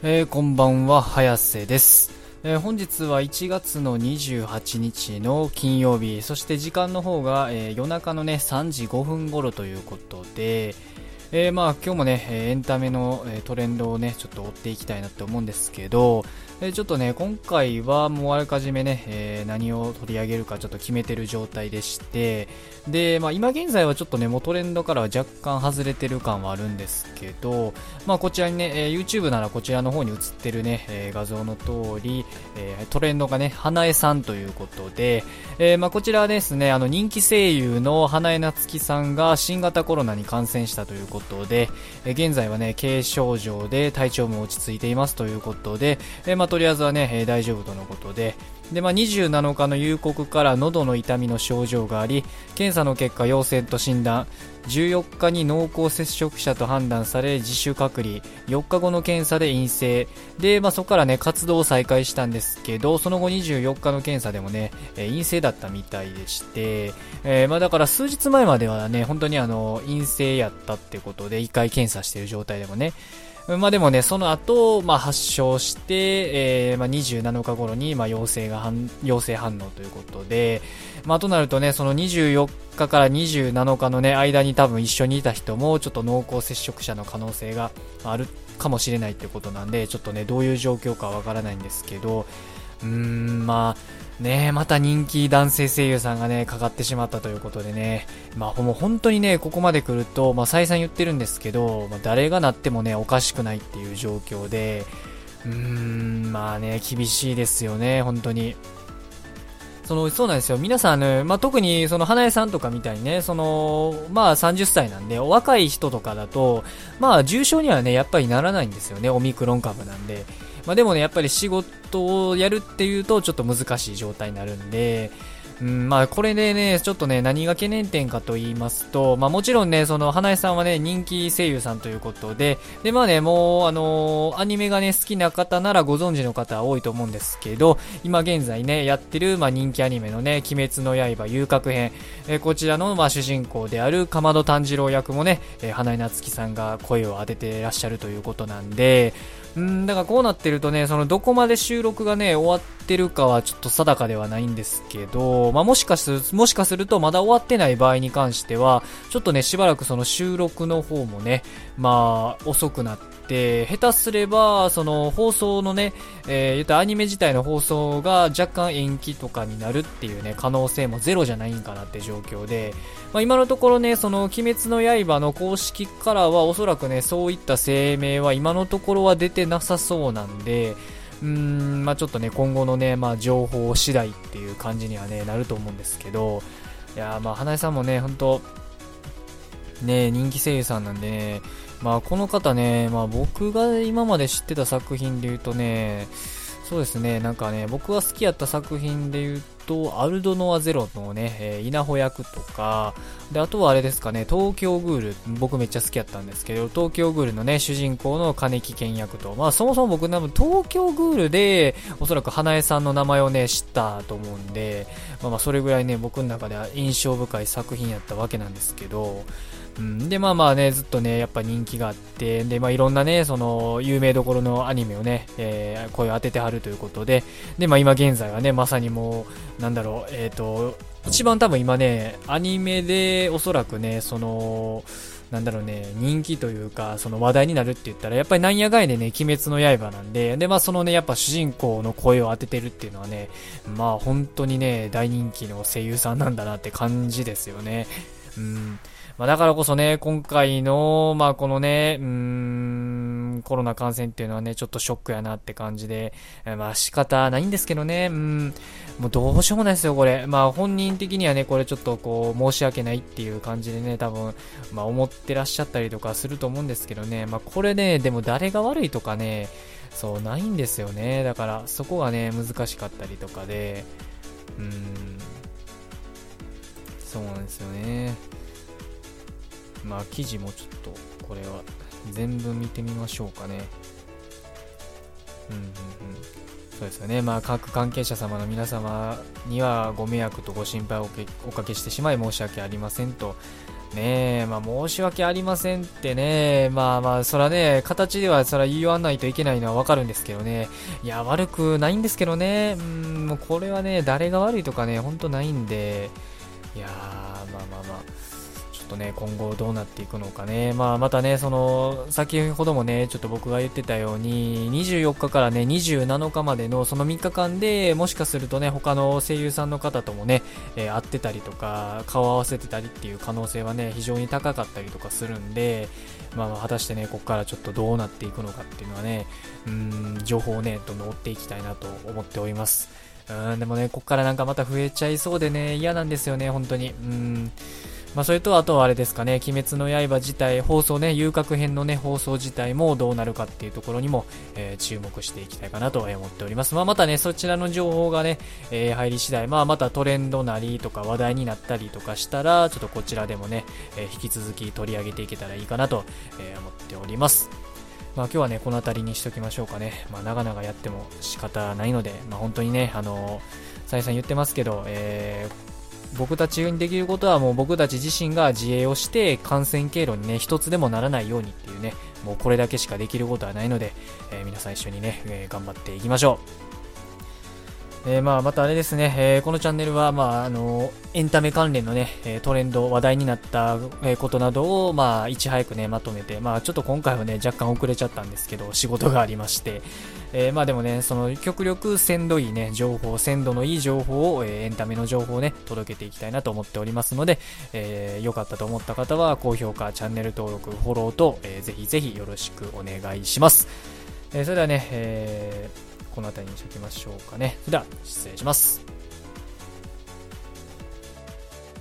えー、こんばんは、早瀬です。えー、本日は1月の28日の金曜日、そして時間の方が、えー、夜中のね、3時5分頃ということで、えー、まあ今日もね、エンタメのトレンドをね、ちょっと追っていきたいなって思うんですけど、えちょっとね、今回はもうあらかじめね、えー、何を取り上げるかちょっと決めてる状態でして、で、まあ今現在はちょっとね、もうトレンドからは若干外れてる感はあるんですけど、まあこちらにね、え YouTube ならこちらの方に映ってるね、え画像の通り、えトレンドがね、花江さんということで、えまあこちらですね、あの人気声優の花江夏樹さんが新型コロナに感染したということことで、え現在はね、軽症状で体調も落ち着いていますということで、えまあ、とりあえずはね、え大丈夫とのことで、で、まあ、27日の夕刻から喉の痛みの症状があり、検査の結果陽性と診断、14日に濃厚接触者と判断され自主隔離、4日後の検査で陰性、で、まあ、そこからね、活動を再開したんですけど、その後24日の検査でもね、陰性だったみたいでして、えー、まあ、だから数日前まではね、本当にあの、陰性やったってことで、1回検査している状態でもね、まあでもね、その後、まあ発症して、えー、まあ27日頃に、まあ陽性が反、陽性反応ということで、まあとなるとね、その24日から27日のね、間に多分一緒にいた人も、ちょっと濃厚接触者の可能性があるかもしれないってことなんで、ちょっとね、どういう状況かわからないんですけど、うーん、まあ、ねまた人気男性声優さんがね、かかってしまったということでね、まあもう本当にね、ここまで来ると、まあ再三言ってるんですけど、まあ、誰がなってもね、おかしくないっていう状況で、うーん、まあね、厳しいですよね、本当に。その、そうなんですよ。皆さんね、まあ、特にその花江さんとかみたいにね、その、まあ30歳なんで、お若い人とかだと、まあ重症にはね、やっぱりならないんですよね、オミクロン株なんで。まあ、でもね、やっぱり仕事をやるっていうとちょっと難しい状態になるんで、うん、まあこれでね、ちょっとね、何が懸念点かと言いますと、まあもちろんね、その花江さんはね、人気声優さんということで、でまあね、もうあのー、アニメがね、好きな方ならご存知の方は多いと思うんですけど、今現在ね、やってる、まあ人気アニメのね、鬼滅の刃遊郭編、えー、こちらの、まあ主人公であるかまど炭治郎役もね、えー、花江夏樹さんが声を当ててらっしゃるということなんで、うん、だからこうなってるとね、そのどこまで収録がね、終わってるかはちょっと定かではないんですけど、まあ、もしかする、もしかするとまだ終わってない場合に関しては、ちょっとね、しばらくその収録の方もね、まあ、遅くなって、で、下手すれば、その放送のね、えー、言ったアニメ自体の放送が若干延期とかになるっていうね、可能性もゼロじゃないんかなって状況で、まあ、今のところね、その鬼滅の刃の公式からはおそらくね、そういった声明は今のところは出てなさそうなんで、うーん、まあちょっとね、今後のね、まあ情報次第っていう感じにはね、なると思うんですけど、いやまあ花江さんもね、ほんと、ね、人気声優さんなんでね、まあこの方ね、まあ僕が今まで知ってた作品で言うとね、そうですね、なんかね、僕が好きやった作品で言うと、アルドノアゼロのね、えー、稲穂役とか、で、あとはあれですかね、東京グール、僕めっちゃ好きやったんですけど、東京グールのね、主人公の金木健役と、まあそもそも僕多分東京グールで、おそらく花江さんの名前をね、知ったと思うんで、まあまあそれぐらいね、僕の中では印象深い作品やったわけなんですけど、うん、で、まあまあね、ずっとね、やっぱ人気があって、で、まあいろんなね、その、有名どころのアニメをね、えー、声を当ててはるということで、で、まあ今現在はね、まさにもう、なんだろう、えっ、ー、と、一番多分今ね、アニメでおそらくね、その、なんだろうね、人気というか、その話題になるって言ったら、やっぱりなんやがいでね、鬼滅の刃なんで、で、まあそのね、やっぱ主人公の声を当ててるっていうのはね、まあ本当にね、大人気の声優さんなんだなって感じですよね。うん。まあ、だからこそね、今回の、まあ、このね、うーん、コロナ感染っていうのはね、ちょっとショックやなって感じで、まあ、仕方ないんですけどね、うん、もうどうしようもないですよ、これ。まあ、本人的にはね、これちょっとこう、申し訳ないっていう感じでね、多分、まあ、思ってらっしゃったりとかすると思うんですけどね、まあ、これね、でも誰が悪いとかね、そう、ないんですよね。だから、そこがね、難しかったりとかで、うん、そうなんですよね。まあ記事もちょっとこれは全部見てみましょうかね。うんうんうん。そうですよね。まあ各関係者様の皆様にはご迷惑とご心配をおかけしてしまい申し訳ありませんと。ねえ、まあ申し訳ありませんってね、まあまあ、そらね、形ではそら言わないといけないのはわかるんですけどね、いや、悪くないんですけどね、うん、もうこれはね、誰が悪いとかね、ほんとないんで、いやー、まあまあまあ、とね、今後どうなっていくのかね。まあ、またね、その、先ほどもね、ちょっと僕が言ってたように、24日からね、27日までのその3日間で、もしかするとね、他の声優さんの方ともね、えー、会ってたりとか、顔合わせてたりっていう可能性はね、非常に高かったりとかするんで、まあ、果たしてね、ここからちょっとどうなっていくのかっていうのはね、うん、情報をね、どんどん追っていきたいなと思っております。うん、でもね、ここからなんかまた増えちゃいそうでね、嫌なんですよね、本当に。うん。まあ、それと、あとはあれですかね、鬼滅の刃自体、放送ね、遊郭編のね、放送自体もどうなるかっていうところにも、えー、注目していきたいかなと思っております。まあ、またね、そちらの情報がね、えー、入り次第、まあ、またトレンドなりとか話題になったりとかしたら、ちょっとこちらでもね、えー、引き続き取り上げていけたらいいかなと、え思っております。まあ、今日はね、この辺りにしときましょうかね。まあ、長々やっても仕方ないので、まあ、本当にね、あの、再三言ってますけど、えー、僕たちにできることはもう僕たち自身が自衛をして感染経路にね、一つでもならないようにっていうね、もうこれだけしかできることはないので、えー、皆さん一緒にね、えー、頑張っていきましょう。えー、まあ、またあれですね、えー、このチャンネルは、まあ、あの、エンタメ関連のね、えトレンド、話題になったことなどを、まあ、いち早くね、まとめて、まあ、ちょっと今回はね、若干遅れちゃったんですけど、仕事がありまして、えー、まあでもね、その、極力鮮度いいね、情報、鮮度のいい情報を、えエンタメの情報をね、届けていきたいなと思っておりますので、えー、よかったと思った方は、高評価、チャンネル登録、フォローと、えー、ぜひぜひよろしくお願いします。え、それではね、えーこの辺りにしておきましょうかね。それでは、失礼します。